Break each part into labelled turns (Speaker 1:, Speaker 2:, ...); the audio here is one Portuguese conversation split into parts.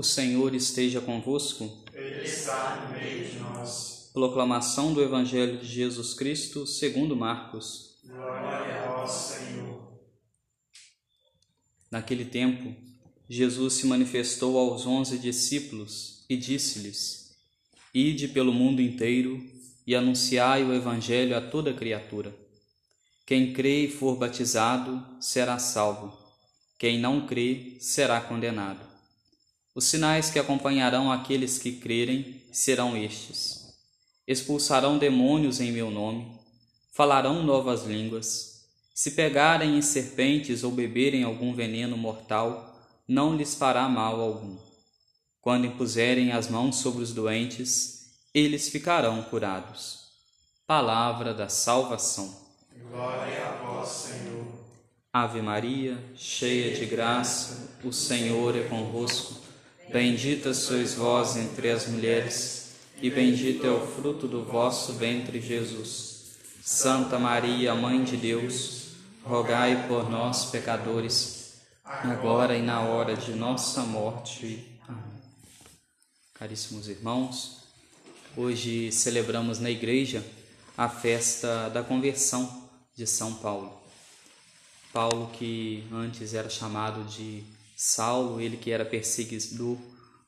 Speaker 1: O Senhor esteja convosco.
Speaker 2: Ele está no meio de nós.
Speaker 1: Proclamação do Evangelho de Jesus Cristo, segundo Marcos.
Speaker 2: Glória a vós, Senhor.
Speaker 1: Naquele tempo, Jesus se manifestou aos onze discípulos e disse-lhes: Ide pelo mundo inteiro e anunciai o Evangelho a toda criatura. Quem crê e for batizado será salvo. Quem não crê será condenado. Os sinais que acompanharão aqueles que crerem serão estes: expulsarão demônios em meu nome, falarão novas línguas. Se pegarem em serpentes ou beberem algum veneno mortal, não lhes fará mal algum. Quando impuserem as mãos sobre os doentes, eles ficarão curados. Palavra da salvação.
Speaker 2: Glória a vós, Senhor.
Speaker 1: Ave Maria, cheia de graça, o Senhor é convosco. Bendita sois vós entre as mulheres, e bendito é o fruto do vosso ventre, Jesus. Santa Maria, Mãe de Deus, rogai por nós, pecadores, agora e na hora de nossa morte. Amém. Caríssimos irmãos, hoje celebramos na igreja a festa da conversão de São Paulo. Paulo, que antes era chamado de Saulo, ele que era perseguidor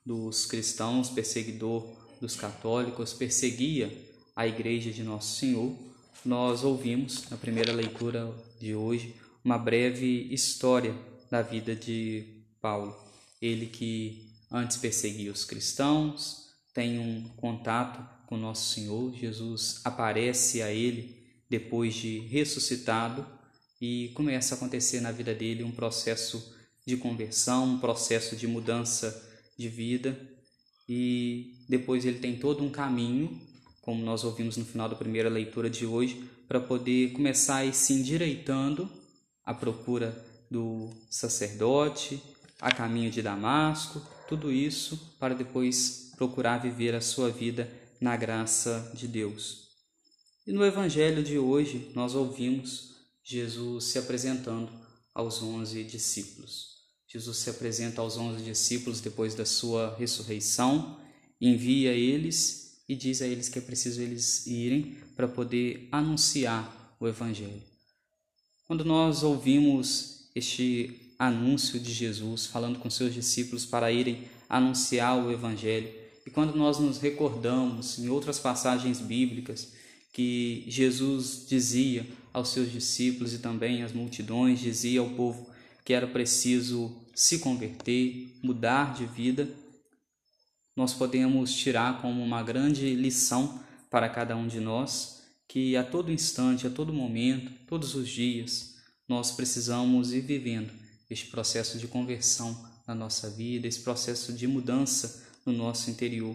Speaker 1: dos cristãos, perseguidor dos católicos, perseguia a igreja de Nosso Senhor, nós ouvimos na primeira leitura de hoje uma breve história da vida de Paulo. Ele que antes perseguia os cristãos, tem um contato com Nosso Senhor, Jesus aparece a ele depois de ressuscitado e começa a acontecer na vida dele um processo de conversão, um processo de mudança de vida e depois ele tem todo um caminho, como nós ouvimos no final da primeira leitura de hoje, para poder começar a ir se endireitando à procura do sacerdote, a caminho de Damasco, tudo isso para depois procurar viver a sua vida na graça de Deus. E no evangelho de hoje nós ouvimos Jesus se apresentando aos onze discípulos. Jesus se apresenta aos onze discípulos depois da sua ressurreição, envia eles e diz a eles que é preciso eles irem para poder anunciar o Evangelho. Quando nós ouvimos este anúncio de Jesus falando com seus discípulos para irem anunciar o Evangelho, e quando nós nos recordamos em outras passagens bíblicas que Jesus dizia aos seus discípulos e também às multidões, dizia ao povo que era preciso se converter, mudar de vida, nós podemos tirar como uma grande lição para cada um de nós que a todo instante, a todo momento, todos os dias, nós precisamos ir vivendo este processo de conversão na nossa vida, esse processo de mudança no nosso interior.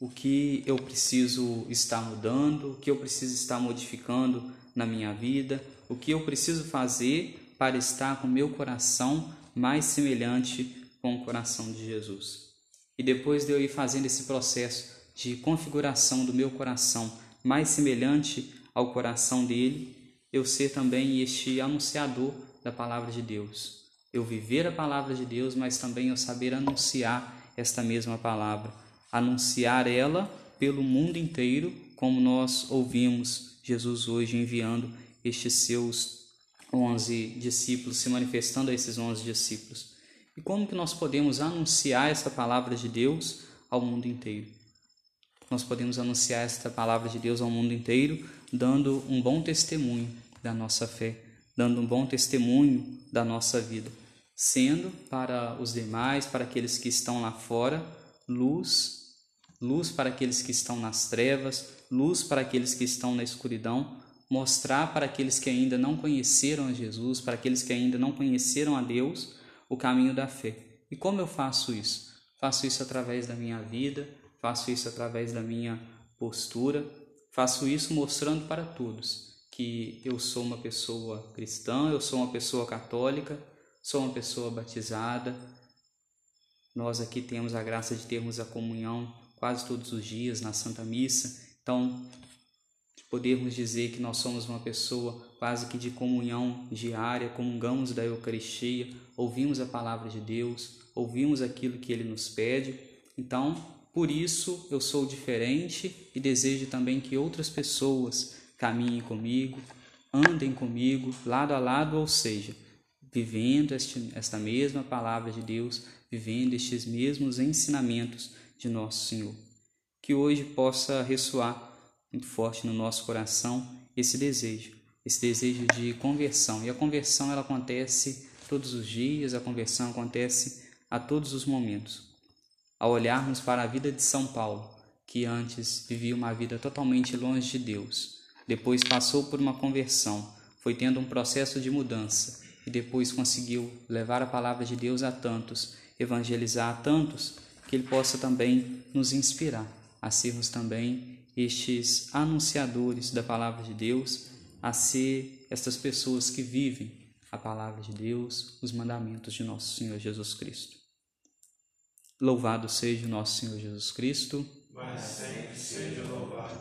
Speaker 1: O que eu preciso estar mudando, o que eu preciso estar modificando na minha vida, o que eu preciso fazer para estar com meu coração mais semelhante com o coração de Jesus. E depois de eu ir fazendo esse processo de configuração do meu coração mais semelhante ao coração dele, eu ser também este anunciador da palavra de Deus. Eu viver a palavra de Deus, mas também eu saber anunciar esta mesma palavra, anunciar ela pelo mundo inteiro, como nós ouvimos Jesus hoje enviando estes seus onze discípulos, se manifestando a esses onze discípulos. E como que nós podemos anunciar essa palavra de Deus ao mundo inteiro? Nós podemos anunciar esta palavra de Deus ao mundo inteiro dando um bom testemunho da nossa fé, dando um bom testemunho da nossa vida, sendo para os demais, para aqueles que estão lá fora, luz, luz para aqueles que estão nas trevas, luz para aqueles que estão na escuridão, mostrar para aqueles que ainda não conheceram a Jesus, para aqueles que ainda não conheceram a Deus, o caminho da fé. E como eu faço isso? Faço isso através da minha vida, faço isso através da minha postura, faço isso mostrando para todos que eu sou uma pessoa cristã, eu sou uma pessoa católica, sou uma pessoa batizada. Nós aqui temos a graça de termos a comunhão quase todos os dias na Santa Missa. Então, de podermos dizer que nós somos uma pessoa quase que de comunhão diária, comungamos da Eucaristia, ouvimos a palavra de Deus, ouvimos aquilo que ele nos pede. Então, por isso eu sou diferente e desejo também que outras pessoas caminhem comigo, andem comigo, lado a lado, ou seja, vivendo este, esta mesma palavra de Deus, vivendo estes mesmos ensinamentos de nosso Senhor. Que hoje possa ressoar muito forte no nosso coração esse desejo, esse desejo de conversão. E a conversão ela acontece todos os dias, a conversão acontece a todos os momentos. Ao olharmos para a vida de São Paulo, que antes vivia uma vida totalmente longe de Deus, depois passou por uma conversão, foi tendo um processo de mudança e depois conseguiu levar a palavra de Deus a tantos, evangelizar a tantos, que ele possa também nos inspirar a sermos também estes anunciadores da palavra de Deus, a ser estas pessoas que vivem a palavra de Deus, os mandamentos de nosso Senhor Jesus Cristo. Louvado seja o nosso Senhor Jesus Cristo.
Speaker 2: Mas sempre seja louvado.